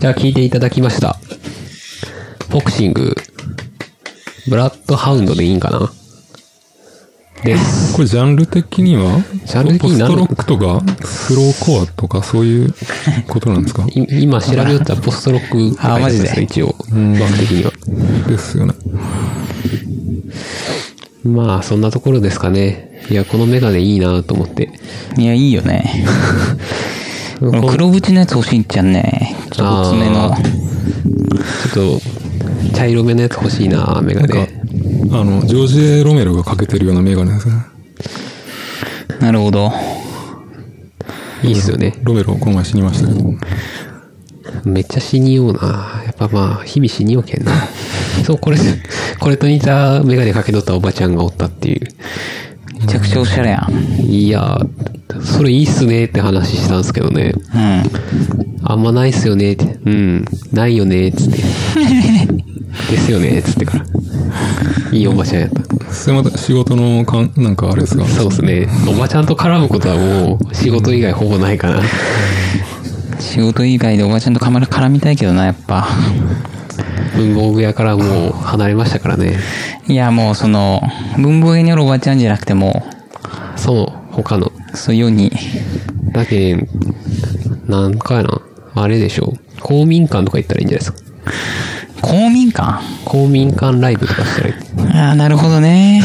じゃあ聞いていただきました。ボクシング、ブラッドハウンドでいいんかな？です。これジャンル的には？ジャンル的に何ポストロックとか、スローコアとかそういうことなんですか？い今調べよったらポストロックあマジで？一応。枠的には。ですよね。まあ、そんなところですかね。いや、このメガネいいなと思って。いや、いいよね。黒縁のやつ欲しいんじゃんね。ちょっと厚めのあ。ちょっと、茶色めのやつ欲しいなメガなんかネ。、あの、ジョージ・エロメロがかけてるようなメガネですね。なるほど。いいっすよね。ロメロこの前死にましたけど。めっちゃ死にような。やっぱまあ、日々死にようけんな。そう、これ、これと似たメガネかけとったおばちゃんがおったっていう。めちゃくちゃおしゃれやん。いやー、それいいっすねって話したんですけどね。うん。あんまないっすよねって。うん、ないよねっつって。ですよねっつってから。いいおばちゃんやった。それまた仕事のかん、なんかあれですか？そうですね。おばちゃんと絡むことはもう仕事以外ほぼないかな。仕事以外でおばちゃんと絡みたいけどな、やっぱ。文房具屋からもう離れましたからね。いや、もうその、文房具にあるおばちゃんじゃなくても、その他の。そういうように、だけん、なんかやな。あれでしょう。公民館とか行ったらいいんじゃないですか。公民館？公民館ライブとかしたらいい。ああ、なるほどね。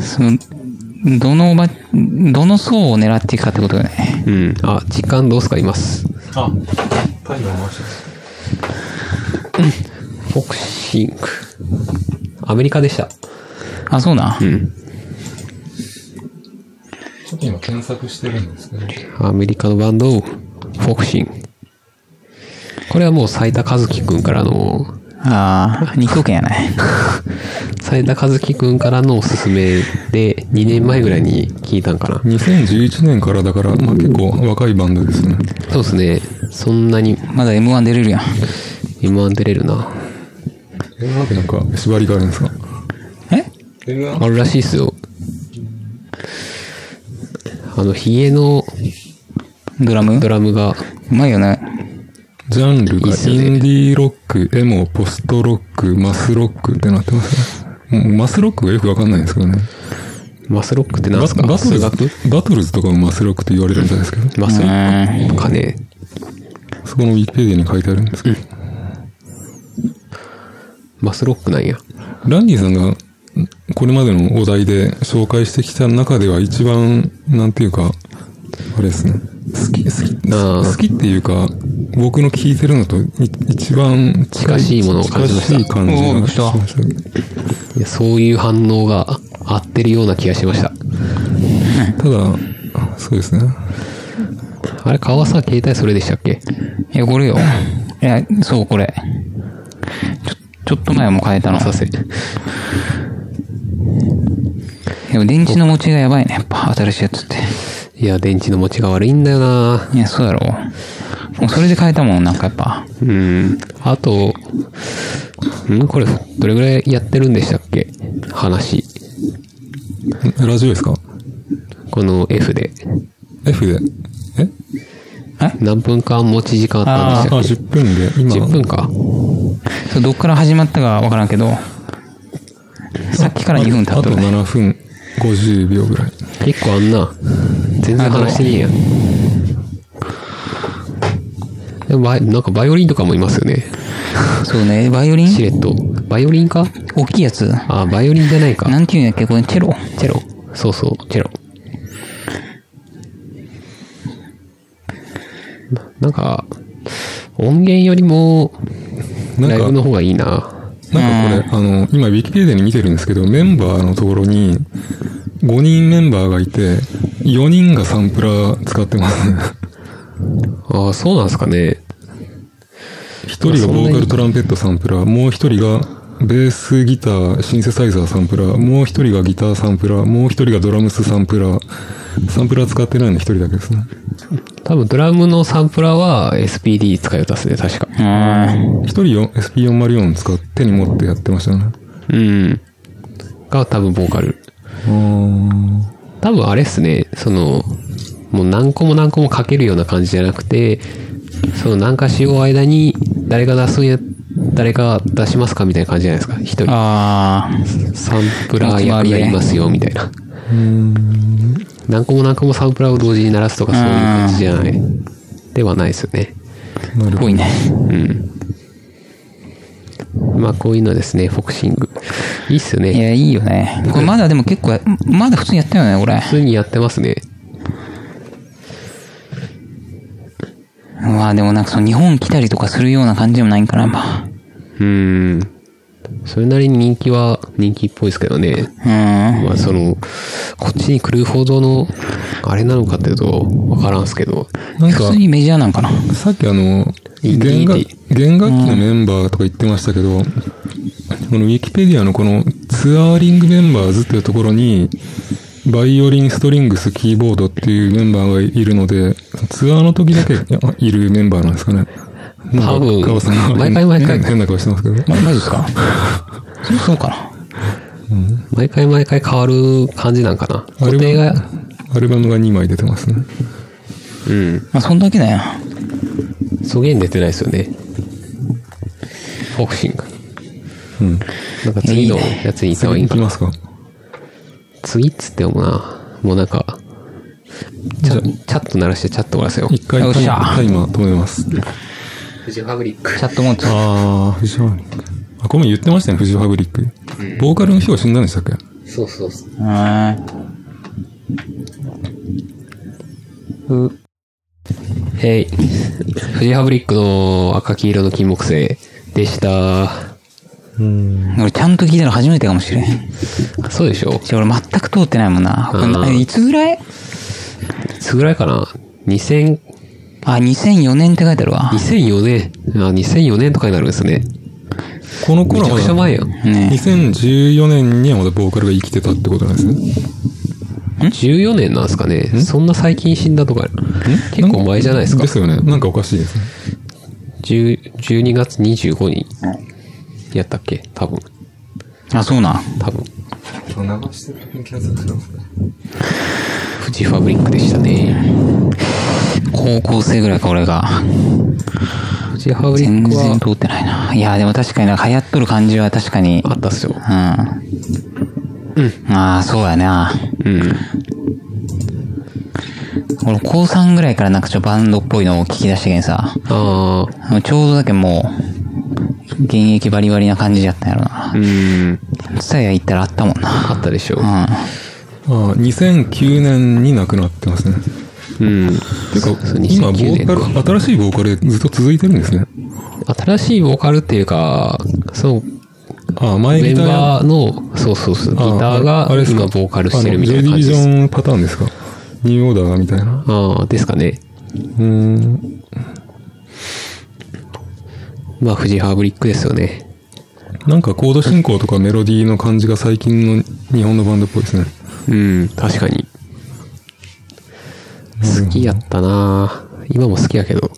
その、どのおば、どの層を狙っていくかってことだね。うん。あ、時間どうすか？います。あ、タイマー回してボクシング。アメリカでした。あ、そうな。うん。ちょっと今検索してるんですけど。アメリカのバンド、ボクシング。これはもう斉田和樹くんからの、ああ、二拠点やね。斉田和樹くんからのおすすめで、2年前ぐらいに聞いたんかな。2011年からだから、まあ結構若いバンドですね。そうですね。そんなにまだ M1 出れるやん。M1 出れるな。え、なんでなんか縛りがあるんですか？え？あるらしいっすよ。あの、ヒゲのドラム？ドラムが、うまいよね。ジャンルがインディーロック、エモ、ポストロック、マスロックってなってますね。マスロックがよくわかんないんですけどね。マスロックって何バすか？バトルズ？バトルズとかもマスロックって言われるみたいですけど、マスロッうんクかね。そこのウィキペディアに書いてあるんですけど、マスロックなんや。ランディさんがこれまでのお題で紹介してきた中では一番、なんていうか、あれですね。好き、好き、好きっていうか、僕の聞いてるのとい一番近しいものを感じました近しい感じがしました。そういう反応が合ってるような気がしました。ただ、そうですね。あれ、川さん携帯それでしたっけ？いや、これよ。いや、そう、これ。ちょ、ちょっと前も変えたの。させ。でも電池の持ちがやばいね、やっぱ、新しいやつって。いや、電池の持ちが悪いんだよないや、そうやろ。もうそれで変えたもん、なんかやっぱ。うん。あと、んこれ、どれぐらいやってるんでしたっけ？話。ラジオですか？この F で。?F で。え？何分間持ち時間あったんあ、でしたっ10分で。け今、10分か。そうどっから始まったかわからんけど、さっきから2分経あとっとるね。7分50秒ぐらい。結構あんな。全然話してねえやん。バイなんかバイオリンとかもいますよね。そうね、バイオリン？しれっと。バイオリンか？大きいやつあ、バイオリンじゃないか。なんていうんやっけ？これチェロチェロ。そうそう、チェロ。ななんか、音源よりも、ライブの方がいいな。なんかこれ、あの、今、ウィキペディアに見てるんですけど、メンバーのところに、5人メンバーがいて、4人がサンプラー使ってますね。ああ、そうなんですかね。1人がボーカルトランペットサンプラー、もう1人がベースギター、シンセサイザーサンプラー、もう1人がギターサンプラー、もう1人がドラムスサンプラー、サンプラー使ってないの1人だけですね。多分ドラムのサンプラーは SPD 使いよったっすね、確か。うーん。1人よ SP404 使って手に持ってやってましたね。うん。が多分ボーカル。多分あれっすね、その、もう何個も何個もかけるような感じじゃなくて、その何かしよう間に、誰が出すんや、誰が出しますかみたいな感じじゃないですか。一人、あサンプラー役がいますよ、みたいな。何個も何個もサンプラーを同時に鳴らすとかそういう感じじゃない。ではないですよね。あ、なるほど。ぽいね。まあこういうのですね、フォクシング。いいっすよね。いや、いいよね。これまだでも結構や、まだ普通にやってるよね、これ。普通にやってますね。まあでもなんかその日本来たりとかするような感じでもないんかな、やっぱ。うーん。それなりに人気は人気っぽいですけどね。うん。まあその、こっちに来るほどの、あれなのかっていうと、わからんすけど。なんか普通、にメジャーなんかな。さっきあの、弦楽ー弦楽器のメンバーとか言ってましたけど、このウィキペディアのこのツアーリングメンバーズっていうところに、バイオリン、ストリングス、キーボードっていうメンバーがいるので、ツアーの時だけ いるメンバーなんですかね。多分川さんが毎回毎回変な顔してますけど。ま、マジですかそうかな。毎回毎回変わる感じなんかな。アル固定が、バムアルバムが2枚出てますね。うん。まあ、そんだけだよ。素源出てないですよね。フォクシング。うん。なんか次のやつに行った方がいいんかな。いきますか。次っつってもな、もうなんか、チャチャット鳴らしてチャット終わらせよう。一回タイタイマー止めます。フジファブリック。チャットモード。ああ、フジファブリック。あ、これも言ってましたね、フジファブリック。ボーカルの人が死んだんでしたっけ？そうそうそう。うーん。へい。フジファブリックの赤黄色の金木犀でした。俺ちゃんと聞いたの初めてかもしれん。そうでしょじゃ俺全く通ってないもんな。いつぐらい？いつぐらいかな ?2000、あ、2004年って書いてあるわ。2004年。あ、2004年とかになるんですね。この頃めちゃくちゃ前やん。ね2014年にはまだボーカルが生きてたってことなんですね。14年なんですかね。そんな最近死んだとか、結構前じゃないですかで。すよね。なんかおかしいですね。10 12月25日やったっけ？多分。あ、そうなん。多分。流してる気がするフジファブリックでしたね。高校生ぐらいか、俺が。フジファブリック全然は通ってないな。いや、でも確かになんか流行っとる感じは確かに。あったっすよう。ん。うん。ああ、そうやな。うん。俺、高3ぐらいからなんかちょっとバンドっぽいのを聞き出してけんさ。ああ、ちょうどだけもう、現役バリバリな感じやったんやろなう。ん。ツタヤ行ったらあったもんな。あったでしょう。ん。ああ、2009年に亡くなってますね。うん。てか今、ボ2009年かーカル、新しいボーカルずっと続いてるんですね。新しいボーカルっていうか、そう、ああ、前メンギターバーの、そうそうそう、ギターがあれ今ボーカルしてるみたいな感じです。ディビジョンパターンですか？ニューオーダーみたいな。ああ、ですかね。うーん。まあ、フジファブリックですよね。なんかコード進行とかメロディーの感じが最近の日本のバンドっぽいですね。うん、確かに。好きやったな今も好きやけど。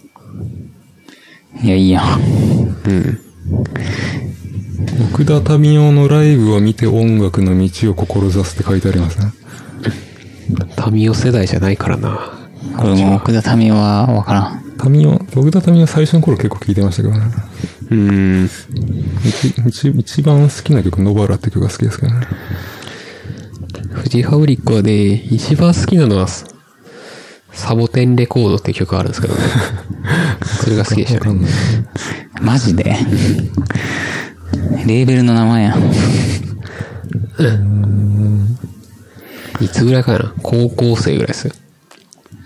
いや、いいやん。うん。奥田民生のライブを見て音楽の道を志すって書いてありますね。タミオ世代じゃないからな。俺も奥田民生はわからん。民生、奥田民生最初の頃結構聞いてましたけどね。うん。一番好きな曲、ノバラって曲が好きですけどね。フジファブリックはね、一番好きなのは、サボテンレコードって曲があるんですけどね。それが好きでしたね。マジで？レーベルの名前やん。いつぐらいかな？高校生ぐらいですよ。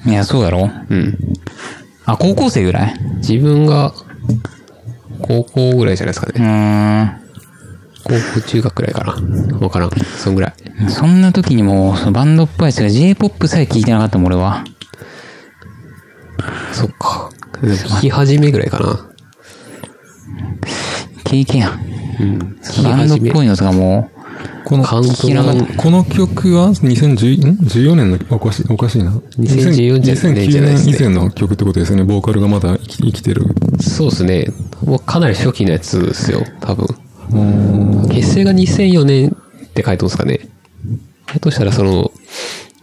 いや、そうやろ？うん。あ、高校生ぐらい？自分が、高校ぐらいじゃないですかうね。ーん。高校中学ぐらいかな。わからん。そんぐらい。そんな時にもう、そのバンドっぽいやつが J-POP さえ聞いてなかったもん、俺は。そっか。聞き始めぐらいかな。経験やん。うん。バンドっ。ぽいのとかもこの、この曲は？2010 14年の、おかしい、おかしいな。2014じゃない2009じゃないですね年以前の曲ってことですよね。ボーカルがまだ生き生きてる。そうですね。もうかなり初期のやつですよ。多分。結成が2004年って書いてますかね。だとしたらその、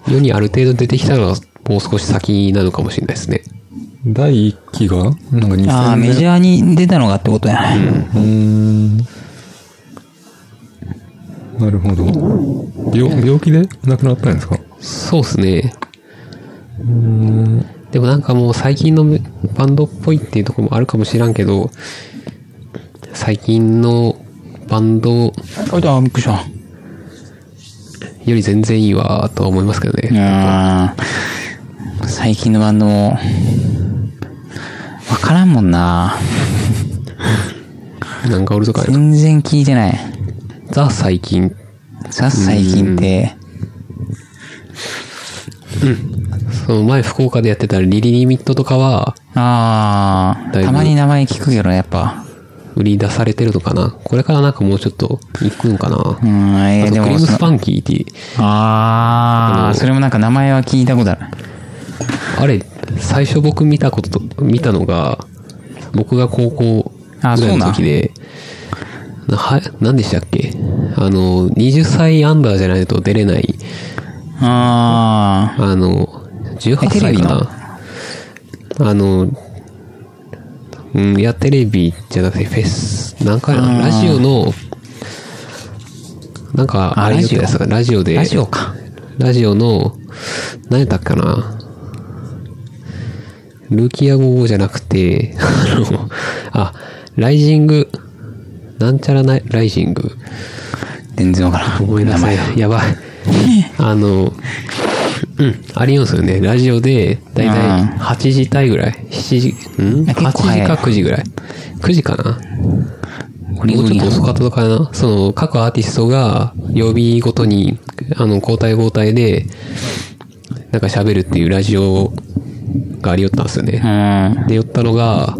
世にある程度出てきたのはもう少し先なのかもしれないですね。第1期が、なんか2000年？ああ、メジャーに出たのがってことや。うーん。なるほど。病、病気で亡くなったんですか？そうっすね。でもなんかもう最近のバンドっぽいっていうところもあるかもしらんけど、最近のバンドよあ、じゃあ、びっくりした。り全然いいわとは思いますけどね。最近のバンドも、わからんもんな。なんかおるとか、全然聞いてない。ザ最近、ザ最近って、その前福岡でやってたリリリミットとかは、ああ、たまに名前聞くけど、やっぱ。売り出されてるのかな？これからなんかもうちょっと行くんかな？うん、えー、あとクリームスパンキーって、ああ、それもなんか名前は聞いたことある。あれ、最初僕見たことと、見たのが、僕が高校ぐらいの時で、なは、何でしたっけ？あの、20歳アンダーじゃないと出れない、ああの、18えテレビの歳か？なあの、うん、いや、テレビじゃなくてフェス、なんかな、ラジオの、なんか、ああれ言ってたやつがラジオあ、で、ラジオか。ラジオの、何やったっけかなルーキア語じゃなくて、あの、あ、ライジング、なんちゃらない、ライジング。全然わからん。ごめんなさい。やばい。あの、うん、ありますよね。ラジオで、だいたいうん8時台ぐらい？7時、ん結 ?8 構早い時か9時ぐらい？9時かな？もうちょっと遅かったのかな？その、各アーティストが、曜日ごとに、あの、交代交代で、なんか喋るっていうラジオがありよったんですよね。うん。で、寄ったのが、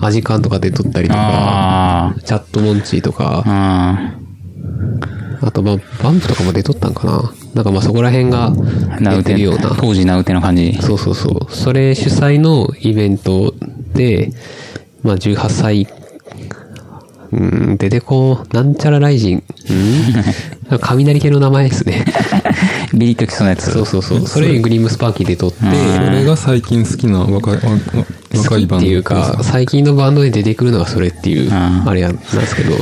アジカンとかで撮ったりとか、あチャットモンチーとか、あ、あと、まあ、バンプとかも出とったんかななんかまあそこら辺が出ウテてるような。当時ナウテの感じ。そうそうそう。それ主催のイベントで、まあ18歳、うん、出てこう、なんちゃらライジン、うん雷系の名前ですね。ビリッときそうなやつ。そうそうそう。それグリームスパーキーで撮って、それが最近好きな若い、わ若いバンドっていうか、最近のバンドで出てくるのがそれっていう、んあれなんですけど、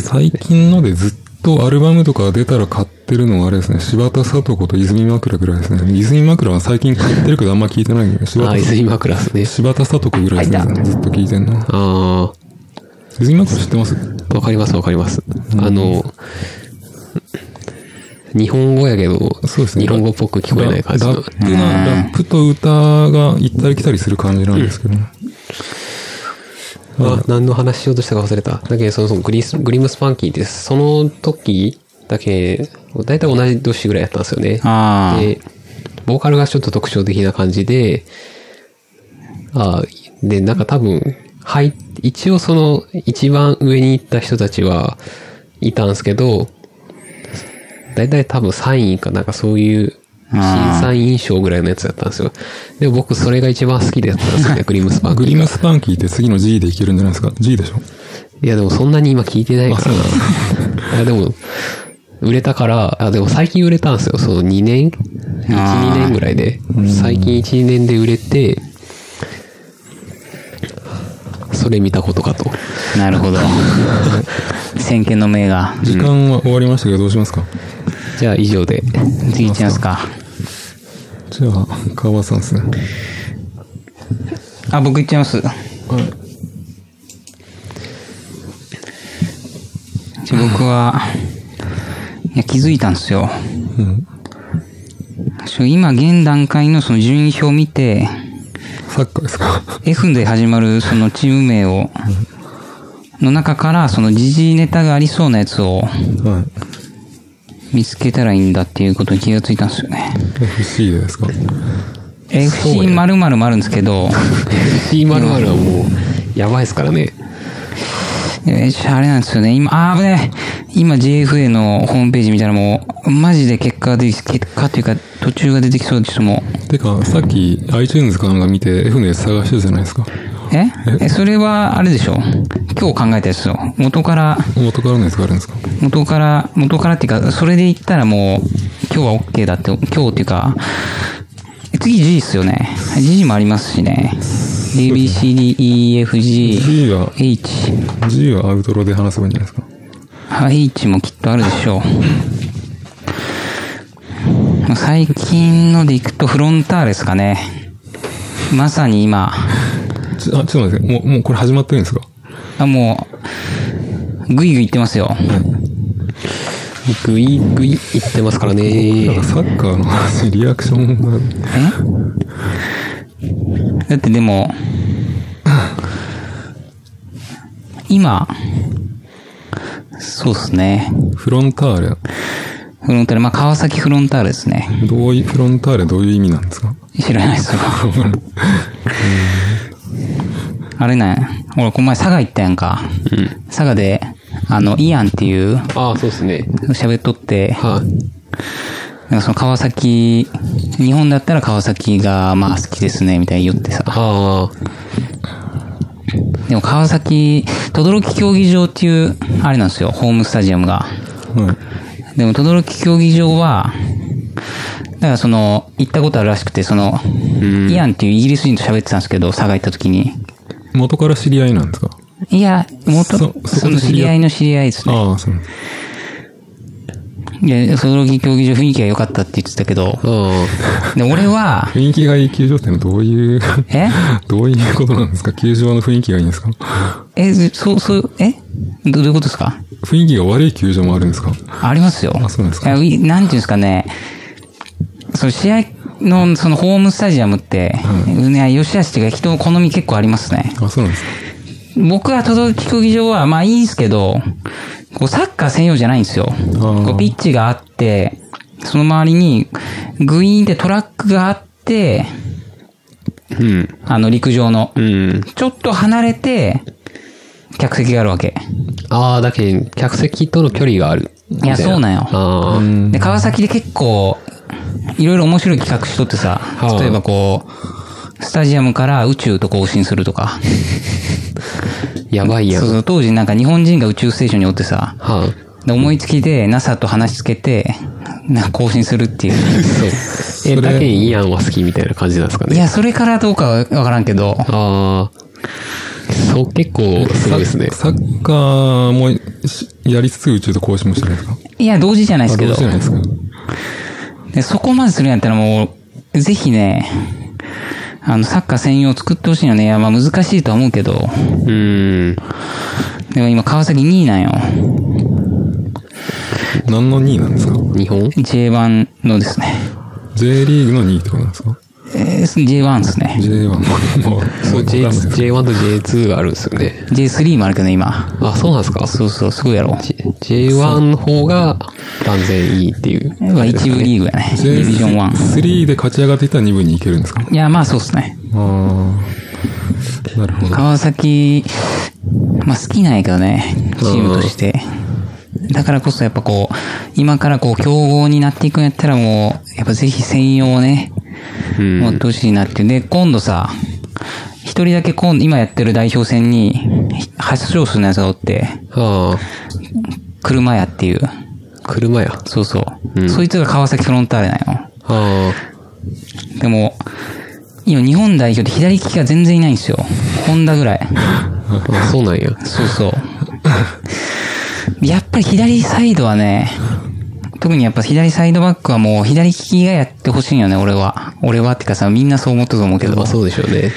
最近のでずっとアルバムとか出たら買ってるのがあれですね、柴田聡子と泉枕ぐらいですね。泉枕は最近買ってるけどあんま聞いてないけど、柴あ、田泉枕ですね。柴田聡子ぐらいですね、ずっと聞いてんの。あ泉枕知ってます？あ、わかりますわかります。あの、日本語やけど、そうですね。日本語っぽく聞こえない感じのララ。ップな、ラップと歌が行ったり来たりする感じなんですけどね。あ、何の話しようとしたか忘れた。だけど、その、そのグリス、グリムスパンキーって、その時だけ、だいたい同じ年ぐらいやったんですよね。で、ボーカルがちょっと特徴的な感じで、あで、なんか多分、はい、一応その、一番上に行った人たちはいたんですけど、だいたい多分3位かなんかそういう、審査員賞ぐらいのやつだったんですよ。でも僕それが一番好きだったんですよね、グリムスパンキーが。グリムスパンキーって次の G でいけるんじゃないですか ?G でしょ？いや、でもそんなに今聞いてないからな。いや、でも、売れたから、あ、でも最近売れたんですよ。その2年 ?1、2年ぐらいで。最近1、2年で売れて、それ見たことかと。なるほど。先見の明が。時間は終わりましたけどどうしますか？じゃあ以上で。次いますか？じゃあ、川端さんですね。あ、僕行っちゃいます。じゃあ僕は、いや、気づいたんですよ。うん。今現段階のその順位表を見て、サッカーですか？F で始まるそのチーム名を、の中からその時事ネタがありそうなやつをはい。見つけたらいいんだっていうことに気がついたんですよね。FC でですか FC 〇〇もあるんですけど、C マルマルはもう、やばいですからね。えーあれなんですよね。今、あー、危ねえ今 JFA のホームページ見たらもう、マジで結果が出てき、結果っていうか、途中が出てきそうですもう。てか、さっき iTunes かなんか見て F のやつ探してたじゃないですか。え？え、それは、あれでしょ？今日考えたやつよ。元から、元からのやつがあるんですか？元から、元からっていうか、それで言ったらもう、今日は OK だって、今日っていうか、え次 G っすよね。G もありますしね。A, B, C, D, E, F, G, G は、H。G はアウトロで話せばいいんじゃないですか？あ H もきっとあるでしょう。まあ最近のでいくとフロンターレですかね。まさに今、ちあ、ちょっと待って、もう、もうこれ始まってるんですか？あ、もう、ぐいぐいいってますよ。ぐいぐい言ってますからなんねか。サッカーの話、リアクションが、え？だってでも、今、そうっすね。フロンターレ、フロンターレ、まあ、川崎フロンターレですね。どういう、フロンターレどういう意味なんですか？知らないっすよ。あれね、俺この前佐賀行ったやんか。佐賀で、あの、イアンっていう、ああ、そうですね。喋っとって、はい。なんかその川崎、日本だったら川崎がまあ好きですね、みたいに言ってさ。ああ、でも川崎、轟競技場っていう、あれなんですよ、ホームスタジアムが。はい。でも、轟競技場は、だからその、行ったことあるらしくて、その、イアンっていうイギリス人と喋ってたんですけど、佐賀行った時に。元から知り合いなんですか？いや、元、そそその知り合いの知り合いですね。ああ、そうです。いや、轟競技場雰囲気が良かったって言ってたけど、あで、俺は、雰囲気がいい球場ってのはどういう、え？どういうことなんですか？球場の雰囲気がいいんですか？え、そう、そう、え？どどういうことですか？雰囲気が悪い球場もあるんですか？ありますよ。あそうなんですか？なんていうんですかね、その試合の、そのホームスタジアムって、ね、吉橋っていうか人の好み結構ありますね。あ、そうなんですか僕は轟競技場は、まあいいんですけど、こうサッカー専用じゃないんですよ。ーこうピッチがあって、その周りにグイーンってトラックがあって、あ、うん。あの陸上の。うん。ちょっと離れて、客席があるわけ。ああ、だけど、客席との距離がある。いやそうなんよで、川崎で結構、いろいろ面白い企画しとってさ、あ例えばこう、スタジアムから宇宙と交信するとか。やばいやん。そうそう、当時なんか日本人が宇宙ステーションにおってさ、はで思いつきで NASA と話しつけて、な交信するっていう。あ、そう。え、それだけイアンは好きみたいな感じなんですかね。いや、それからどうかはわからんけど、ああ、そう、結構すごいですね。サッカーもしやりつつ宇宙と交信もしてるんですか？いや、同時じゃないですあ、けどどうじ、ゃないですかでそこまでするんやったらもう、ぜひね、あの、サッカー専用作ってほしいよね。いや、まあ難しいとは思うけど、うーん。でも今川崎2位なんよ。何の2位なんですか？日本？J1 のですね。J リーグの2位ってことなんですか？えー、J1 ですね。J1 も、もう、そう、J、わかんないです J1 と J2 があるんですよね。J3 もあるけどね、今。あ、そうなんですか？そうそう、すごいやろ。J- ?J1 の方が断然いいっていう。まあ一部リーグやね。ディビジョン1。J3 で勝ち上がっていったら2部に行けるんですか？いや、まあそうですね。ああ、なるほど。川崎、まあ好きなんやけどね、チームとして。だからこそやっぱこう、今からこう競合になっていくんやったらもう、やっぱぜひ専用をね、うん。持ってほしいなって。で、今度さ、一人だけ今今やってる代表戦に、発勝するやつがおって、車屋っていう。車や。そうそう。うんそいつが川崎フロンターレなんよ。あでも、今日本代表で左利きが全然いないんですよ。ホンダぐらい。そうなんや。そうそう。やっぱり左サイドはね、特にやっぱ左サイドバックはもう左利きがやってほしいんよね、俺は。俺はってかさ、みんなそう思ったと思うけどまあ。そうでしょうね。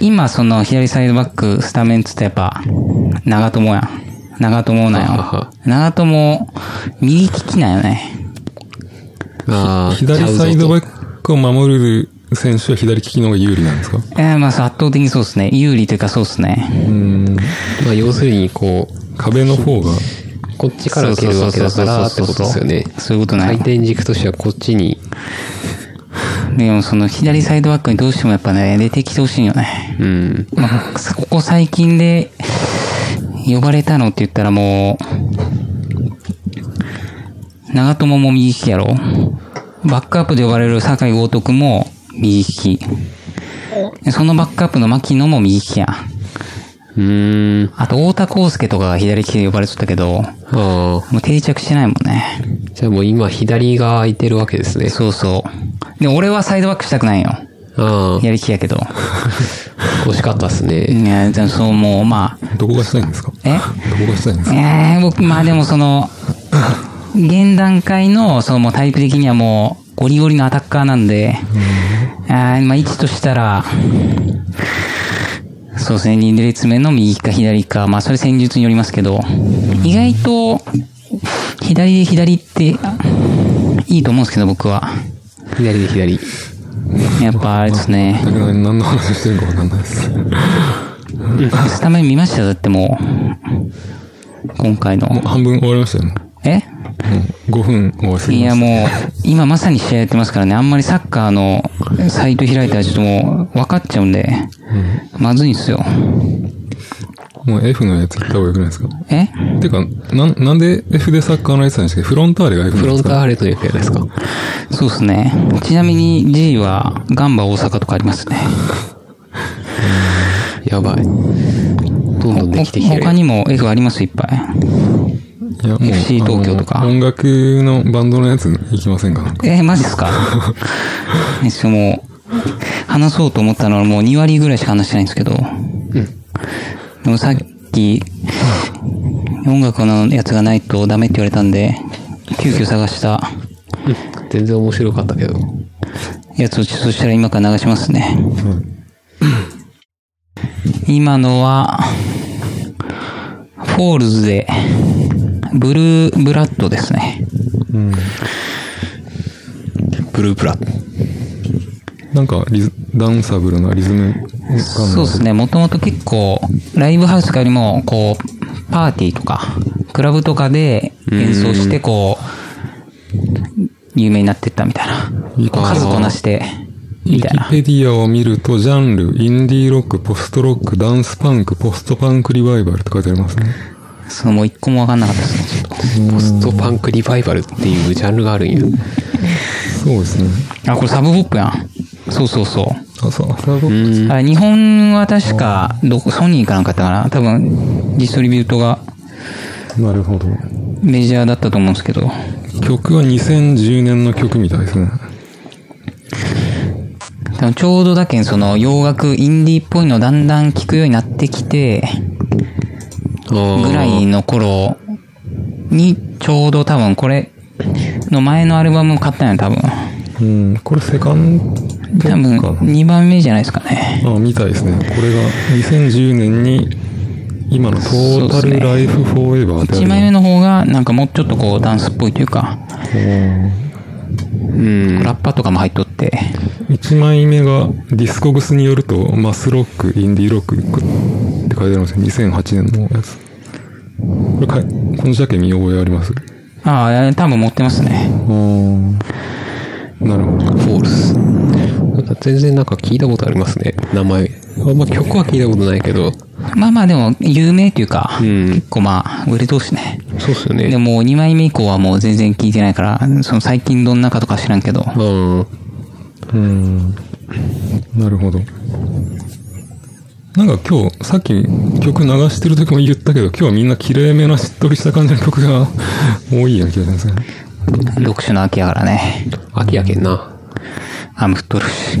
今その左サイドバックスタメンつってやっぱ、長友やん。長友なよ。長友、右利きなんよね。ああ、左サイドバッックを守る選手は左利きの方が有利なんですか？えー、まあ圧倒的にそうですね。有利というかそうですね。うん。まあ要するに、こう、壁の方が、こっちから受けるわけだからってこと？ですよね。そういうことな回転軸としてはこっちに。でもその左サイドバックにどうしてもやっぱね、出てきてほしいよね。うん。まあ、ここ最近で呼ばれたのって言ったらもう、長友も右利きやろ？バックアップで呼ばれる酒井豪徳も右利き。でそのバックアップの牧野も右利きや。うーん。あと、太田康介とかが左利きで呼ばれてたけど、ああ。もう定着してないもんね。じゃあもう今左が空いてるわけですね。そうそう。で、俺はサイドバックしたくないよ。ああ、やりきやけど。惜しかったっすね。いや、でもそう、もう、まあ、どこがしたいんですか？え？どこがしたいんですか？えー、僕、まあでもその、現段階の、そのもうタイプ的にはもう、ゴリゴリのアタッカーなんで、あーまあ位置としたら、そうですね、2列目の右か左か、まあそれ戦術によりますけど、意外と、左で左って、いいと思うんですけど、僕は。左で左。やっぱあれですね何の話してるかわかんないです。スタメン見ましたよだってもう、今回の。半分終わりましたよね。え？うん、5分終わりすぎいやもう、今まさに試合やってますからね、あんまりサッカーのサイト開いたらちょっともう分かっちゃうんで、まずいんすよ。た。もう F のやつ行った方がよくないですか？え？てか、なん、なんで F でサッカーのやつなんですけど、フロンターレが F フロンタなんですかーレというかですか。そうですね。ちなみに G はガンバ大阪とかありますね。やばい。どんどんできてきてる。他にも F あります？いっぱい。いや、もう、FC 東京とか。音楽のバンドのやつ行きませんか？えーマジっすか？えっともう、話そうと思ったのはもう2割ぐらいしか話してないんですけど、でもさっき、音楽のやつがないとダメって言われたんで、急遽探した。全然面白かったけど。やつをそしたら今から流しますね。今のは、 Foals で、 Blue Blood ですね。 Blue Blood。なんかリズ、ダンサブルなリズム感そうですね。もともと結構、ライブハウスとかよりも、こう、パーティーとか、クラブとかで演奏して、こう、有名になってったみたいな。こう数こなして、みたいな。ウィキペディアを見ると、ジャンル、インディーロック、ポストロック、ダンスパンク、ポストパンクリバイバルって書いてありますね。そのもう一個もわかんなかったですね。ちょっとポストパンクリバイバルっていうジャンルがあるんや。そうですね。あ、これサブポップやん。そうそうそう。あ、そう、サブあ日本は確か、どこ、ソニーかなんかだったかな。多分、ディストリビュートがなるほど。メジャーだったと思うんですけど。曲は2010年の曲みたいですね。多分ちょうどだけんその洋楽、インディーっぽいのだんだん聴くようになってきて、ぐぐらいの頃に、ちょうど多分これの前のアルバムを買ったんや、多分。うん、これセカンド多分、かな。2番目じゃないですかね。あ、みたいですね。これが2010年に、今の Total Life Forever って1枚目の方が、なんかもうちょっとこう、ダンスっぽいというか、うん。ラッパーとかも入っとって、1枚目が Discogs によると、マスロック、インディーロックって書いてありますね。2008年のやつ。これかい、このジャケ見覚えあります？ああ、多分持ってますね。なるほど。 Foals。なんか全然なんか聞いたことありますね。名前。あんま曲は聞いたことないけど。まあまあでも、有名というか、うん結構まあ、売れ通しね。そうっすよね。でも、2枚目以降はもう全然聞いてないから、その最近どんなかとか知らんけど、うん。うん。なるほど。なんか今日、さっき曲流してる時も言ったけど、今日はみんな綺麗めなしっとりした感じの曲が多いような気がしますね。読書の秋やからね。秋やけんな。雨降っとるし。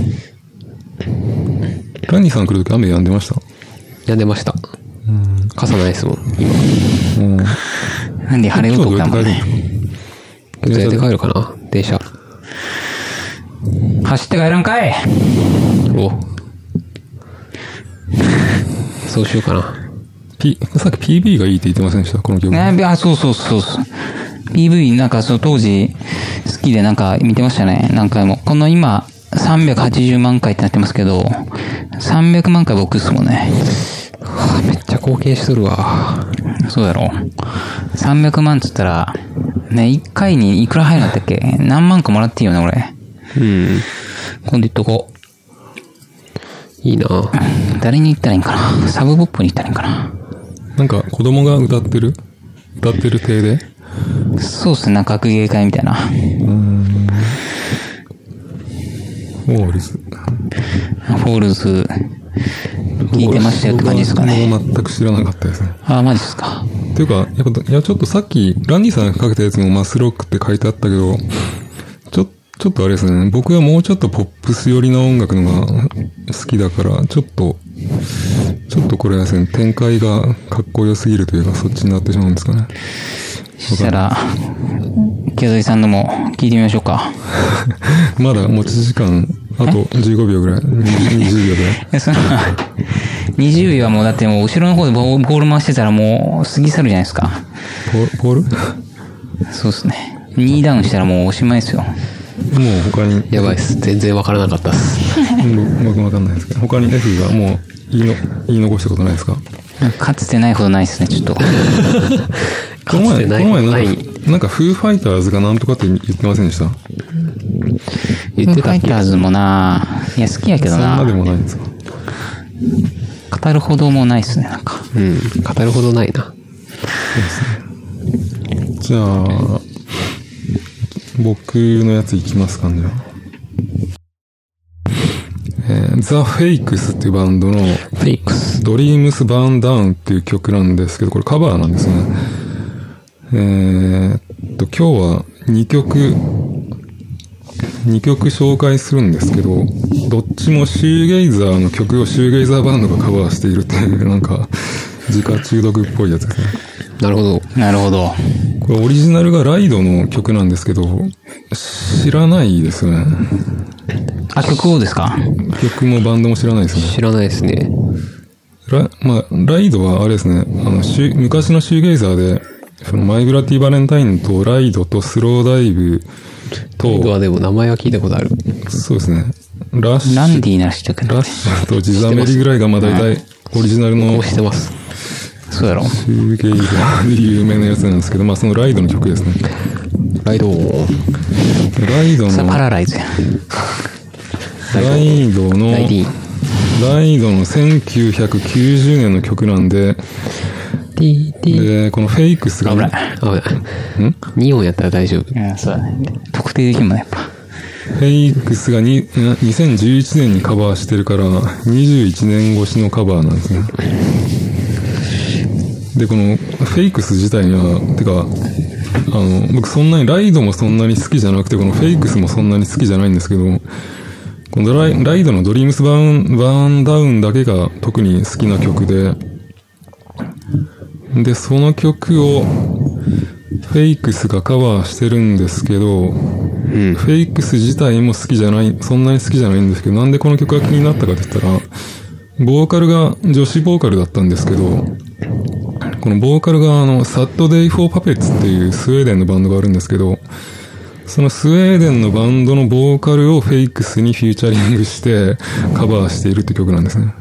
ランニーさん来る時雨止んでました？やんでました。傘ないですもん、今。うん。なんで晴れ男だもんね。どうやって帰るかな？電車。走って帰らんかいお。そうしようかな。P、さっき PV がいいって言ってませんでした？この曲。ねあ、そうそうそうそう。PV なんかそう当時好きでなんか見てましたね。何回も。この今380万回ってなってますけど、300万回僕っすもんね。はあめっちゃ貢献しとるわ。そうやろ。300万っつったら、ね、1回にいくら入るんだったっけ？何万かもらっていいよね、俺。うん。今度言っとこいいなう。誰に言ったらいいんかな？サブポップに言ったらいいんかな？なんか子供が歌ってる？歌ってる体で？そうっすね、なんか学芸会みたいな。 Foals。Foals、聞いてましたよって感じですかね。僕は全く知らなかったですね。ああ、マジですか。っていうか、やっぱ、いや、ちょっとさっき、ランディさんがかけたやつもマスロックって書いてあったけど、ちょ、っとあれですね、僕はもうちょっとポップス寄りな音楽のが好きだから、ちょっと、ちょっとこれですね、展開がかっこよすぎるというか、そっちになってしまうんですかね。そしたら、池添さんのも聞いてみましょうか。まだ持ち時間、あと15秒ぐらい、20 20秒ぐらい。その、20位はもうだってもう後ろの方でボール回してたらもう過ぎ去るじゃないですか。ポポール？そうですね。2ダウンしたらもうおしまいですよ。もう他に、やばいっす。全然わからなかったっす。僕僕もわかんないですけど、他に F がもう言いの言い残したことないですか？かつてないほどないですね、ちょっと。この前、こかつてないの前なんか、なんか、フーファイターズがなんとかって言ってませんでした？ファイ言ってたっけターズもないや、好きやけどそんなでな。もないんですか？語るほどもないっすね、なんか。うん。語るほどないな。じゃあ、僕のやついきますかね、じゃあ。えー、ザ・フェイクスっていうバンドのフェイクス。ドリームス・バーン・ダウンっていう曲なんですけど、これカバーなんですね。えーっと、今日は2曲、2曲紹介するんですけど、どっちもシューゲイザーの曲をシューゲイザーバンドがカバーしているっていう、なんか、自家中毒っぽいやつですね。なるほど。なるほど。これオリジナルがライドの曲なんですけど、知らないですよね。あ、曲をですか？曲もバンドも知らないですね。知らないですね。ラまあ、ライドはあれですね、あの、シュ昔のシューゲイザーで、そのマイグラティバレンタインとライドとスローダイブと、僕はでも名前は聞いたことある。そうですね、ラッシュ、ランディーなら知ってるけどラッ。シュとジザメリぐらいがまあ大体オリジナルのこうしてます。そうやろ。シューゲイザーで有名なやつなんですけど、まあそのライドの曲ですね。ライドライドの、ラライズや。ライドの、ライディーン。ライドの1990年の曲なんで。で、このフェイクスが、危ない。危ない。ん？2音やったら大丈夫。うん、そうだね。特定できるもんね、やっぱ。フェイクスがに2011年にカバーしてるから、21年越しのカバーなんですね。で、このフェイクス自体には、てか、あの、僕そんなに、ライドもそんなに好きじゃなくて、このフェイクスもそんなに好きじゃないんですけど、このライライドのドリームスバーン、バーンダウンだけが特に好きな曲で、で、その曲を、フェイクスがカバーしてるんですけど、うん。フェイクス自体も好きじゃない、そんなに好きじゃないんですけど、なんでこの曲が気になったかって言ったら、ボーカルが女子ボーカルだったんですけど、このボーカルがあの、 Sad Day for Puppets っていうスウェーデンのバンドがあるんですけど、そのスウェーデンのバンドのボーカルをフェイクスにフューチャリングしてカバーしているって曲なんですね。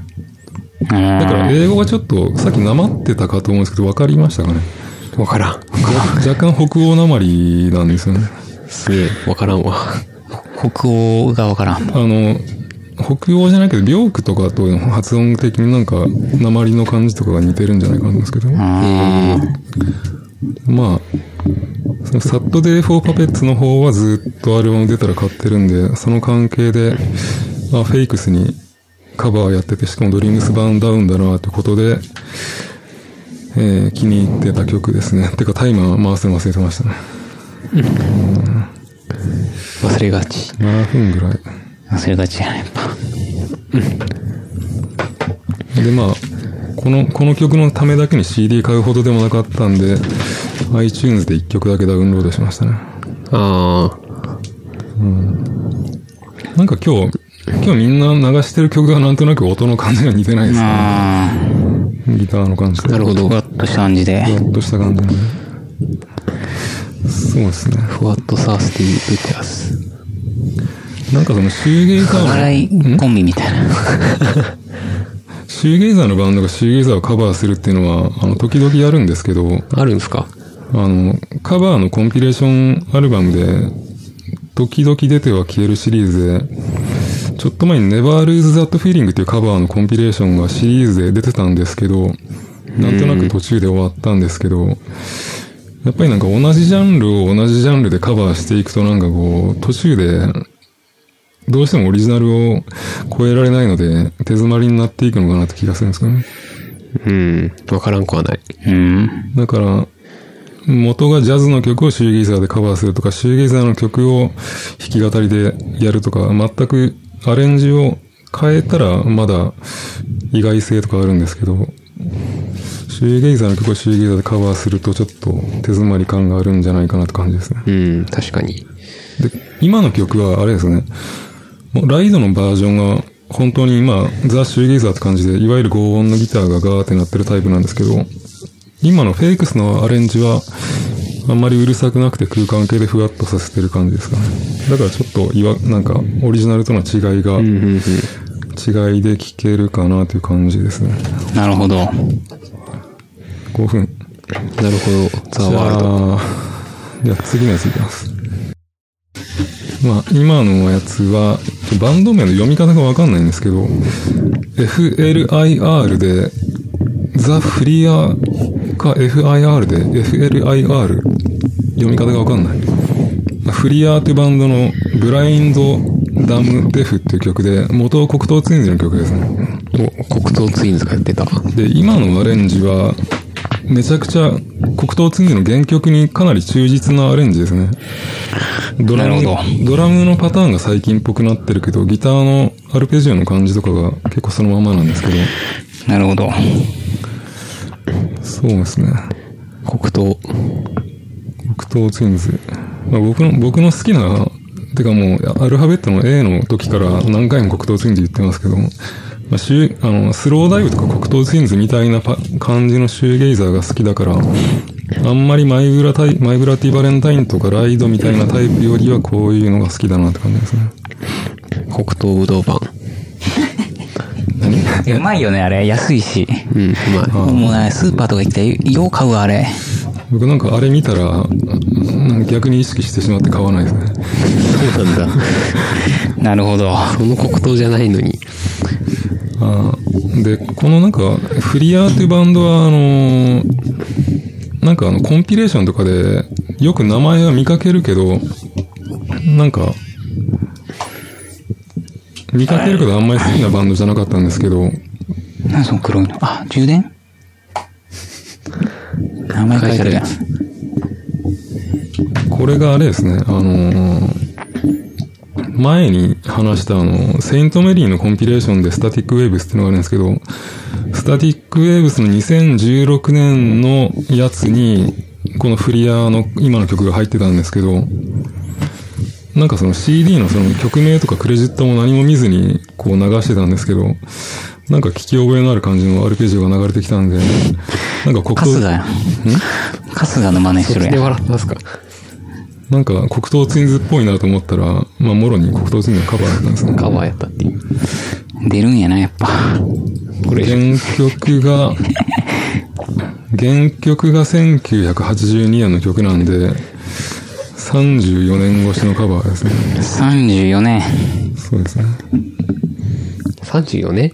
うん。だから英語がちょっとさっきなまってたかと思うんですけど、わかりましたかね？わからん。若干北欧なまりなんですよね。すげえ、わからんわ。北欧がわからん。あの、北欧じゃないけど、ビョークとかと発音的になんか、訛りの感じとかが似てるんじゃないかなんですけど。あまあ、その Sad Day for Puppets の方はずっとアルバム出たら買ってるんで、その関係で、あ、フェイクスにカバーやってて、しかも Dreams Burn Down だなってことで、えー気に入ってた曲ですね。てかタイマー回すの忘れてましたね。忘れがち。7分ぐらい？あ。それが違う、やっぱ。で、まあ、この、この曲のためだけに CD 買うほどでもなかったんで、iTunes で1曲だけダウンロードしましたね。あなんか今日、今日みんな流してる曲がなんとなく音の感じが似てないですね。あギターの感じあ、なるほあ。どふ。わっとした感じで。ふわっとした感じのね。そうですね。ふわっとサースティーブチャーズ。なんかそのシューゲイザーの、笑いコンビみたいな。シューゲイザーのバンドがシューゲイザーをカバーするっていうのは、あの、時々やるんですけど、あるんですか？あの、カバーのコンピレーションアルバムで、時々出ては消えるシリーズで、ちょっと前に Never Lose That Feeling っていうカバーのコンピレーションがシリーズで出てたんですけど、なんとなく途中で終わったんですけど、やっぱりなんか同じジャンルを同じジャンルでカバーしていくとなんかこう、途中で、どうしてもオリジナルを超えられないので、手詰まりになっていくのかなって気がするんですけどね。うん。わからんくはない。うん。だから、元がジャズの曲をシューゲイザーでカバーするとか、シューゲイザーの曲を弾き語りでやるとか、全くアレンジを変えたらまだ意外性とかあるんですけど、シューゲイザーの曲をシューゲイザーでカバーするとちょっと手詰まり感があるんじゃないかなって感じですね。うん、確かに。で、今の曲はあれですね、ライドのバージョンが本当に今、ザ・シューゲイザーって感じで、いわゆる合音のギターがガーってなってるタイプなんですけど、今のフェイクスのアレンジは、あんまりうるさくなくて空間系でふわっとさせてる感じですかね。だからちょっといわ、なんか、オリジナルとの違いが、うん、うん、うん。違いで聴けるかなという感じですね。なるほど。5分。なるほど。ザ・じワールド。じゃあ次のやついきます。まあ、今のやつは、バンド名の読み方がわかんないんですけど、FLIR で、ザ・フリアか FIR で FLIR 読み方がわかんない。フリアーってバンドのブラインド・ダム・デフっていう曲で、元黒糖ツインズの曲ですね。お、黒糖ツインズがやってた。で、今のアレンジは、めちゃくちゃ黒糖ツインズの原曲にかなり忠実なアレンジですね。ドラムドラムのパターンが最近っぽくなってるけど、ギターのアルペジオの感じとかが結構そのままなんですけど、なるほど。そうですね。黒糖。黒糖ツインズ。まあ、僕の、僕の好きな、てかもう、アルファベットの A の時から何回も黒糖ツインズ言ってますけど、まあ、シューあの、スローダイブとか黒糖ツインズみたいなパ感じのシューゲイザーが好きだから、あんまりマイグラタイ、マイグラティバレンタインとかライドみたいなタイプよりはこういうのが好きだなって感じですね。黒糖ぶどうパン。うまいよね、あれ。安いし。うん、うまい。もうね、スーパーとか行って、よう買うわ、あれ。僕なんかあれ見たら、なんか逆に意識してしまって買わないですね。そうなんだ。なるほど。その黒糖じゃないのに。あーで、このなんか、フリアーっていうバンドは、あのーなんかあの、コンピレーションとかで、よく名前は見かけるけど、なんか、見かけるけどあんまり好きなバンドじゃなかったんですけど、何その黒いの？あ、充電？名前書いてるやん。これがあれですね、あのー前に話したあの、 Saint Marie のコンピレーションで Static Waves っていうのがあるんですけど、 Static Waves の2016年のやつに、このフリアの今の曲が入ってたんですけど、なんかその CD のその曲名とかクレジットも何も見ずにこう流してたんですけど、なんか聞き覚えのある感じのアルペジオが流れてきたんで、なんか黒糖、春日やん？春日の真似してるでやん。笑ってますか？なんか黒糖ツインズっぽいなと思ったら、まあ、もろに黒糖ツインズのカバーだったんですね。カバーやったっていう。出るんやな、やっぱ。これ、原曲が、原曲が1982年の曲なんで、34年越しのカバーですね。34年。そうですね。34年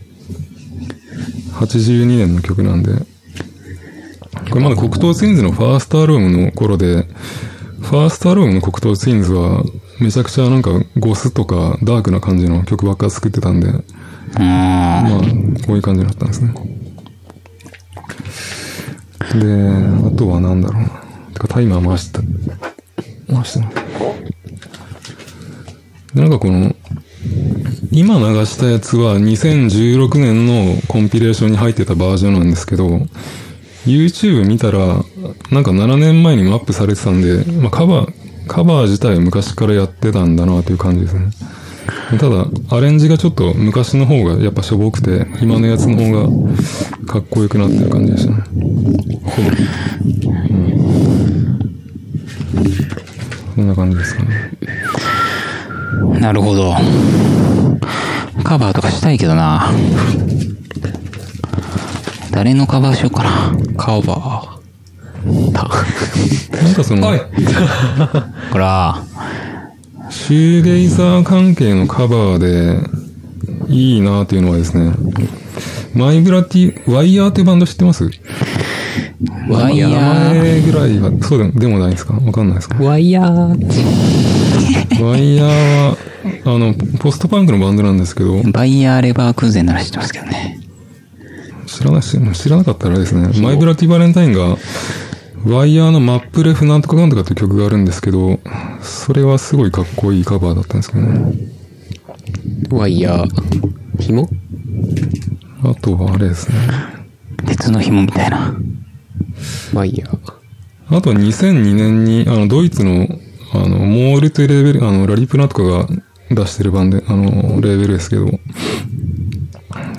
？82年の曲なんで、これまだ黒糖ツインズのファーストアルバムの頃で、ファーストアルバムの黒糖ツインズは、めちゃくちゃなんかゴスとかダークな感じの曲ばっか作ってたんで。まあ、こういう感じだったんですね。で、あとはなんだろうな。てかタイマー回した。回してない。で、なんかこの、今流したやつは2016年のコンピレーションに入ってたバージョンなんですけど、YouTube 見たら、なんか7年前にもアップされてたんで、まあカバー、カバー自体は昔からやってたんだなという感じですね。ただ、アレンジがちょっと昔の方がやっぱしょぼくて、今のやつの方がかっこよくなってる感じでしたね。うん。そんな感じですかね。なるほど。カバーとかしたいけどな。誰のカバーしようかな。カバー。た。なんかその、ほら、シューゲイザー関係のカバーでいいなっていうのはですね、マイブラティ、ワイヤーってバンド知ってます？ワイヤ名ー。前ぐらいは、そうででもないですか？わかんないですか？ワイヤー。ワイヤーは、あの、ポストパンクのバンドなんですけど、バイヤーレバークーゼンなら知ってますけどね。知らないし、知らなかったらあれですね、マイブラティバレンタインが、ワイヤーのマップレフなんとかなんとかっていう曲があるんですけど、それはすごいかっこいいカバーだったんですけどね。ワイヤー、紐？あとはあれですね。鉄の紐みたいな。ワイヤー。あと2002年に、あの、ドイツの、あの、モールというレーベル、あの、ラリプナとかが出してる版で、あの、レーベルですけど、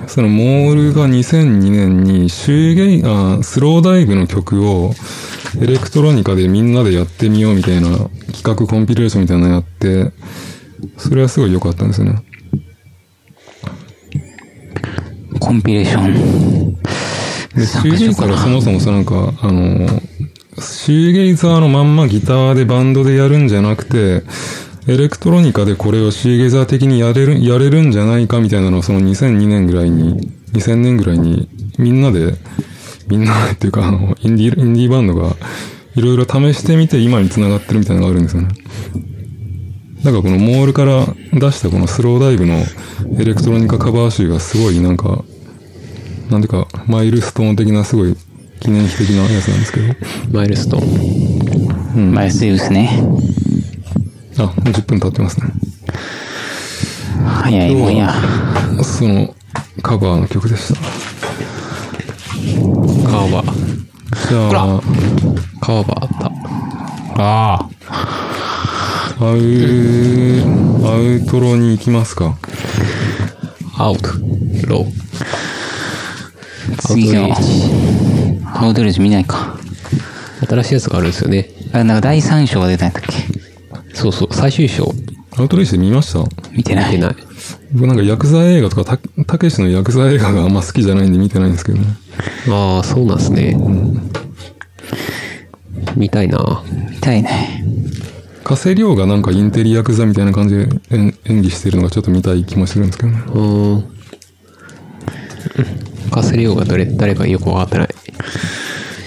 そのモールが2002年にシューゲイ、あスローダイブの曲をエレクトロニカでみんなでやってみようみたいな企画コンピレーションみたいなのやって、それはすごい良かったんですよね。コンピレーション。で、シューゲイザーはそもそもさ、なんか、あの、シューゲイザーのまんまギターでバンドでやるんじゃなくて、エレクトロニカでこれをシューゲイザー的にやれる、やれるんじゃないかみたいなのをその2002年ぐらいに、2000年ぐらいにみんなで、みんなでっていうか、あの、インディー、インディーバンドがいろいろ試してみて今に繋がってるみたいなのがあるんですよね。だからこのモールから出したこのスローダイブのエレクトロニカカバー集がすごいなんか、なんていうか、マイルストーン的なすごい記念碑的なやつなんですけど。マイルストーン。マイステウスね。あ、もう10分経ってますね。早いもんや。その、カバーの曲でした。カーバー。じゃあ、カーバーあった。あアウ、アウトロに行きますか。アウト、ロ。次の、アウトレージ見ないか。新しいやつがあるんですよね。あ、なんか第3章が出たんだっけそうそう、最終章。アウトレイジで見ました？見てない。出ない。僕なんかヤクザ映画とか、た、たけしのヤクザ映画があんま好きじゃないんで見てないんですけどね。ああ、そうなんですね。見たいな。見たいね。加瀬亮がなんかインテリヤクザみたいな感じで演演技してるのがちょっと見たい気もするんですけどね。うーん。カセリオがどれ、誰かよくわかってない。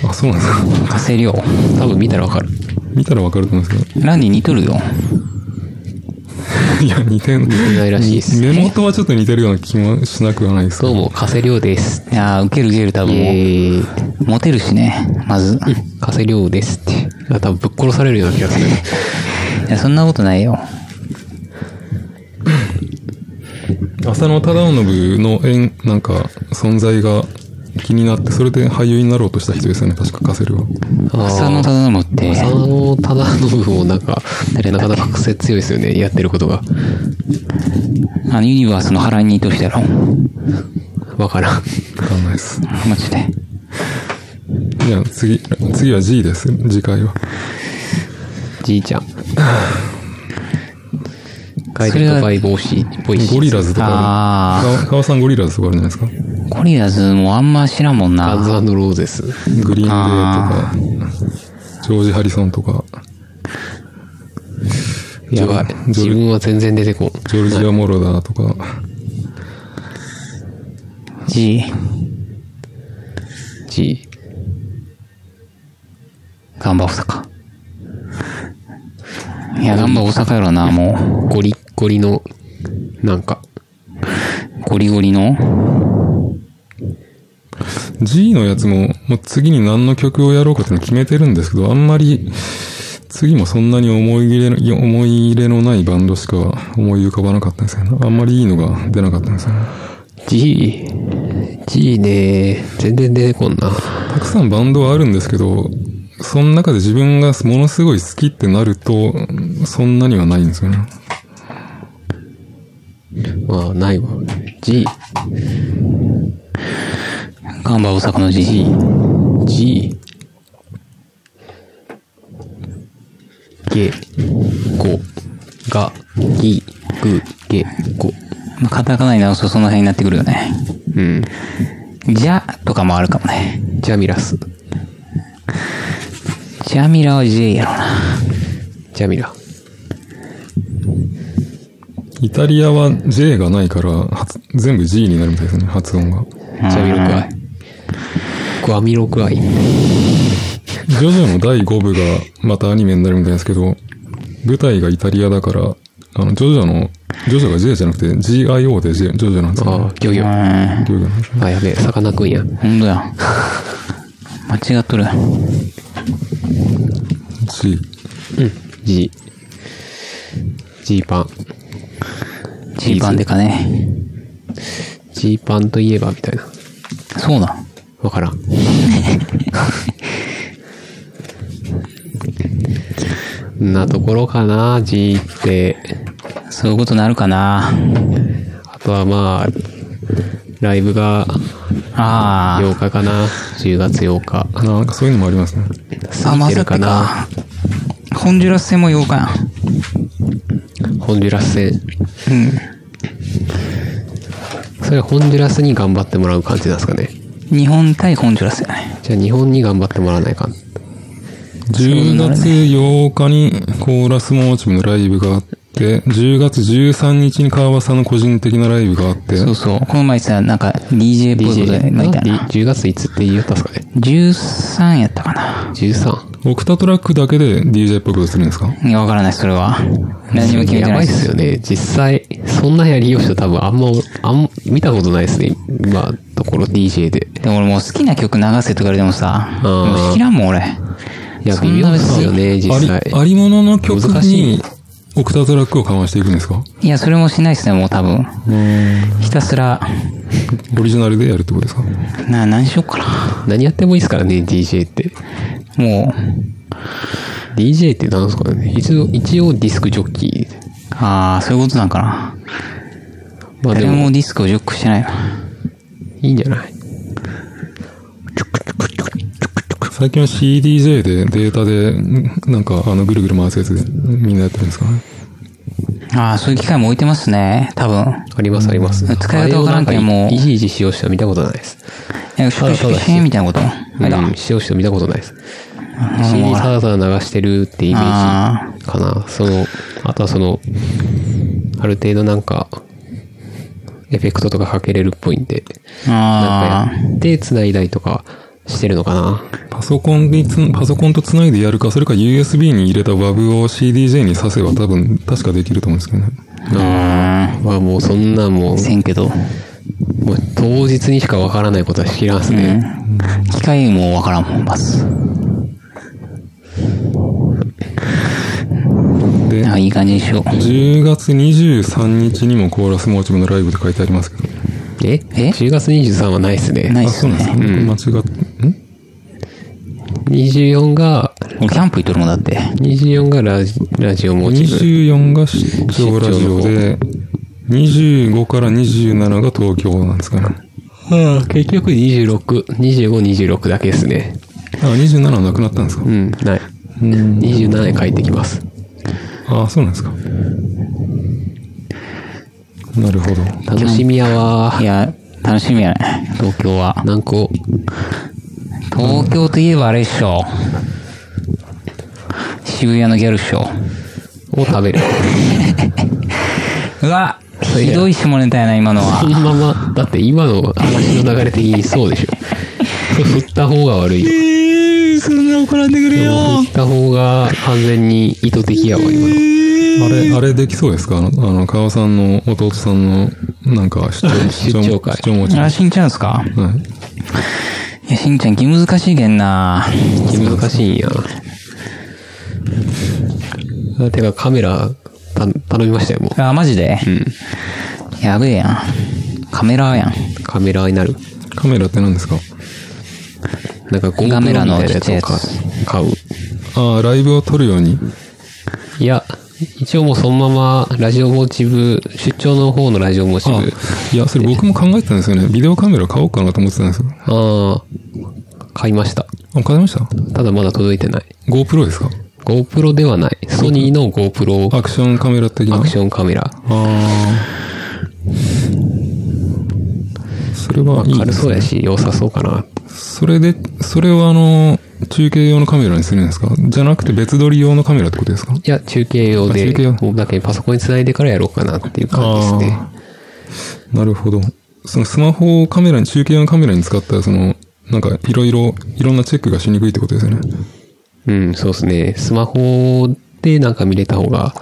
あ、そうなんですか。加瀬亮。多分見たらわかる。見たらわかると思うんですけど。ランに似とるよ。いや、似てん、似てないらしいです。目元はちょっと似てるような気もしなくはないですけど。どうも、カセリオです。いやー、ウケるウケる多分えー、モテるしね、まず。カセリオですって。あ多分ぶっ殺されるような気がする。いや、そんなことないよ。浅野忠信の縁、なんか、存在が気になって、それで俳優になろうとした人ですよね、確かカセルは。浅野忠信って、浅野忠信もなんか、なかなか癖強いですよね、やってることが。あのユニバースの腹にいとしてやろ？わからん。わかんないです。マジで。じゃあ次、次は G です、次回は。じいちゃん。ガイドバイボーシー、ボイシー。ゴリラズとかああ川さんゴリラズとかあるじゃないですか。ゴリラズもあんま知らんもんガンズな。ローゼス。グリーンデーとか、ジョージ・ハリソンとか、やばい。自分は全然出てこん。ジョルジア・モロダーとか、G、G。ガンバ大阪。いや、ガンバ大阪やろな、もゴリッゴリの、なんか、う。ゴリゴリの。G のやつも、もう次に何の曲をやろうかって決めてるんですけど、あんまり、次もそんなに思い入れ思い入れのないバンドしか思い浮かばなかったんですよね。あんまりいいのが出なかったんですよね。G。G ね全然出てこんな。たくさんバンドはあるんですけど、その中で自分がものすごい好きってなると、そんなにはないんですよね。まあ、ないわ。G。ガンバ大阪の G。G。ゲ、ゴ、ガ、ギ、グ、ゲ、ゴ。まあ、カタカナに直すとその辺になってくるよね。うん。じゃとかもあるかもね。ジャミラス。ジャミラは J やろな。ジャミラ。イタリアは J がないから、発全部 G になるみたいですね、発音が。ジャミロクアイ。グアミロクアイ。ジョジョの第5部がまたアニメになるみたいですけど、舞台がイタリアだから、あの、ジョジョの、ジョジョが J じゃなくて GIO で J ジョジョなんですよ、ああね。、ギョギョ。うん。ギョギョなんですよあ、やべえ、さかなクンや。ほんとや。間違っとる。G。うん。G。G パン。ジーパンでかね。G パンといえばみたいな。そうなん。わからん。んなところかな、G って。そういうことなるかな。あとはまあ、ライブがあ8日かな。10月8日。なんかそういうのもありますね。あ。まさかな。か。ホンジュラス戦も8日やホンジュラス戦。ん。うん。それはホンジュラスに頑張ってもらう感じなんですかね。日本対ホンジュラスやね。じゃあ日本に頑張ってもらわないかん。10月8日にコーラスモーチブのライブがあって、10月13日に川端さんの個人的なライブがあって、そうそう。この前さ、なんか DJ っぽいこで、みたいな。10月いつって言ったんですか？ね。13やったかな。13。オクタトラックだけで DJ っぽいことするんですか？いや、わからない、それは。何も決めてやばないです。いっすよね。実際、そんなやりよう人多分あんま、あん、見たことないですね。今、ところ DJ で。でも俺もう好きな曲流せとか言われてもさ、もう知らんもん俺。いや、微妙ですよね、実あ際。り、ありものの曲難しいにオクタトラックをかましていくんですか？いや、それもしないですね、もう多分。ひたすら、オリジナルでやるってことですか？な、何しよっか何やってもいいですからね、DJ って。な。も DJ って何ですかね？一応、一応ディスクジョッキー。う、ああ、そういうことなんかな。まあでも誰も、ディスクをジョックしてないな。いいんじゃない？最近は CDJ でデータで、んなんかあのぐるぐる回すやつでみんなやってるんですか？ねああ、そういう機械も置いてますね、多分。ありますあります。使い方わからんけどもうあれをなんかいじいじ使用した見たことないです。いや、シュクシシュンみたいなこと？うん、使用した見たことないです。あ CD ただただ流してるってイメージかな。その、あとはその、ある程度なんか、エフェクトとかかけれるっぽいんで、なんあかやって繋いだりとかしてるのかな。パソコンにつ、パソコンと繋いでやるか、それか USB に入れた WAV を CDJ に挿せば多分、確かできると思うんですけどね。あ。まあもうそんなもう、せんけど。もう当日にしかわからないことは知らんすね。機械もわからんもん、まず。で、あいい感じにしよう。10月23日にもコーラスモーチブのライブって書いてありますけど。え？え ?10 月23はないっすね。ないっあ、すそうなんです。間違って、ん24が、俺キャンプ行っとるもんだって。24がラジラジオモチブ。24が出張ラジオで、25から27が東京なんですかね。うん、結局26、25、26だけですね。あ、27はなくなったんですかうん、ない。27へ帰ってきます。あ、そうなんですか。なるほど。楽しみやわい。や、楽しみやね。東京は。何個、東京といえばあれっしょ。渋谷のギャルっしょ。を食べる。うわひどい下ネタやな、今のは。そのまま、だって今の話の流れ的にそうでしょ。そ れ振った方が悪いよ。えー、そんでくれ振った方が完全に意図的やわ、今の。あれ、あれできそうですか？あの、あの川さんの弟さんの、なんか、出張、出張会持ち。あ、はしんちゃんですか？い。いや、しんちゃん気難しいけんな。難しいんや。あてかカメラた頼みましたよ、もあ、マジで？う。うん。やべえやん。カメラやん。カメラになる。カメラって何ですか？なんか GoPro みたカメラのいなやつを買ちっちゃいやつあ。あ、ライブを撮るように？いや、一応もうそのままラジオモチブ、出張の方のラジオモチブ。あいや、それ僕も考えてたんですよね。ビデオカメラ買おうかなと思ってたんですよ。ああ、買いました。あ、買いました？ただまだ届いてない。?GoPro ですか？GoPro ではない。ソニーの GoPro アクションカメラ的な？アクションカメラ。ああ。それはいいね。そうやし、良さそうかな。それで、それをあの、中継用のカメラにするんですか？じゃなくて別撮り用のカメラってことですか？いや、中継用であ中継用、だけパソコンに繋いでからやろうかなっていう感じですね。なるほど。そのスマホをカメラに、中継用のカメラに使ったら、その、なんか、いろいろ、いろんなチェックがしにくいってことですよね。うん、そうですね。スマホでなんか見れた方が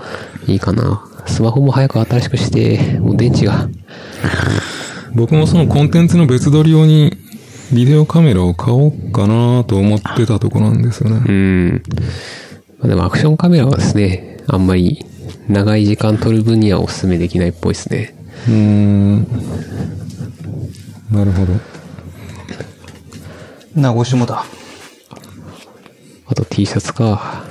いいかな。スマホも早く新しくして、もう電池が。僕もそのコンテンツの別撮り用にビデオカメラを買おうかなと思ってたとこなんですよね。うん。まあ、でもアクションカメラはですね、あんまり長い時間撮る分にはお勧めできないっぽいですね。うーん。なるほど。な、ごしもだ。あと T シャツか。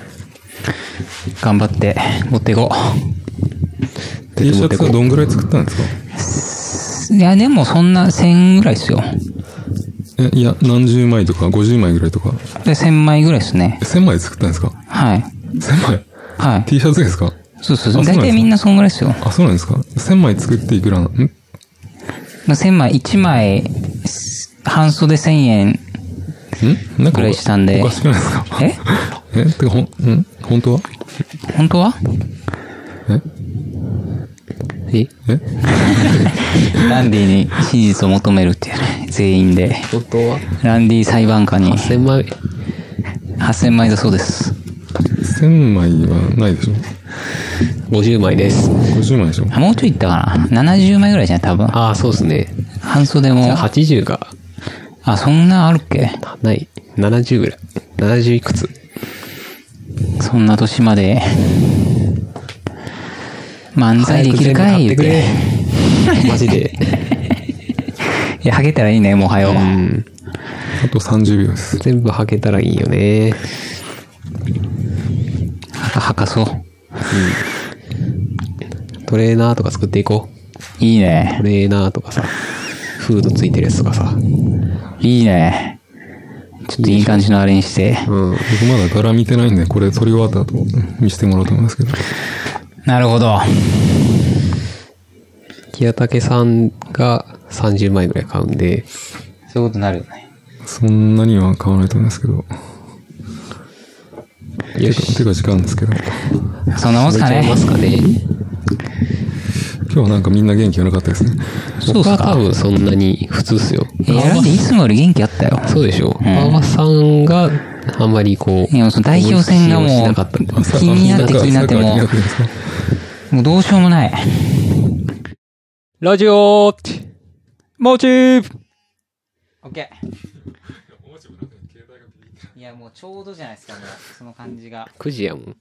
頑張って持っていこ T シャツはどんぐらい作ったんですか？う。いや、でもそんな1000ぐらいですよ。え、いや、何十枚とか50枚ぐらいとか。で、1000枚ぐらいですねえ。1000枚作ったんですか？はい。?1000 枚？はい。?T シャツですか？そうそうそう。大体みんなそんぐらいですよ。あ、そうなんですか ?1000 枚作っていくらな、ん？1000枚、1枚、半袖1000円。ん？なんかぐらいしたんでおかしくないですか？え？え？てか、ほん、ん？本当は？本当は？え？え？え？ランディに真実を求めるっていうね。全員で。本当は？ランディ裁判官に8000枚？8000枚だそうです。?1000 枚はないでしょ？50枚です。?50 枚でしょ？あもうちょいいったかな ?70 枚ぐらいじゃない？多分。ああ、そうですね。半袖もあ。80があ、そんなあるっけ？ない。70ぐらい。70いくつ？そんな年まで。漫才できるかい言うて。マジで。いや、ハゲたらいいね、もはよ。うん。あと30秒です。全部履けたらいいよね。はか、はかそう。トレーナーとか作っていこう。いいねト。レーナーとかさ、フードついてるやつとかさ。いいね。ちょっといい感じのあれにして。うん。僕まだ柄見てないんで、これ撮り終わった後見せてもらおうと思いますけど。なるほど。木竹さんが30枚ぐらい買うんで、そういうことになるよね。そんなには買わないと思いますけど。よし。手が時間ですけど。そんなもんすかね。すかね。今日はなんかみんな元気がなかったですね。僕そうかは多分そんなに普通っすよ。いや、ランディいつもより元気あったよ。そうでしょう。馬場さんがあんまりこう、いや、その代表戦がもなかったんで。う、気になって気になってももうどうしようもない。ラジオモチーフオッケー。いや、もうちょうどじゃないですか、もう、その感じが。!9 時やもん。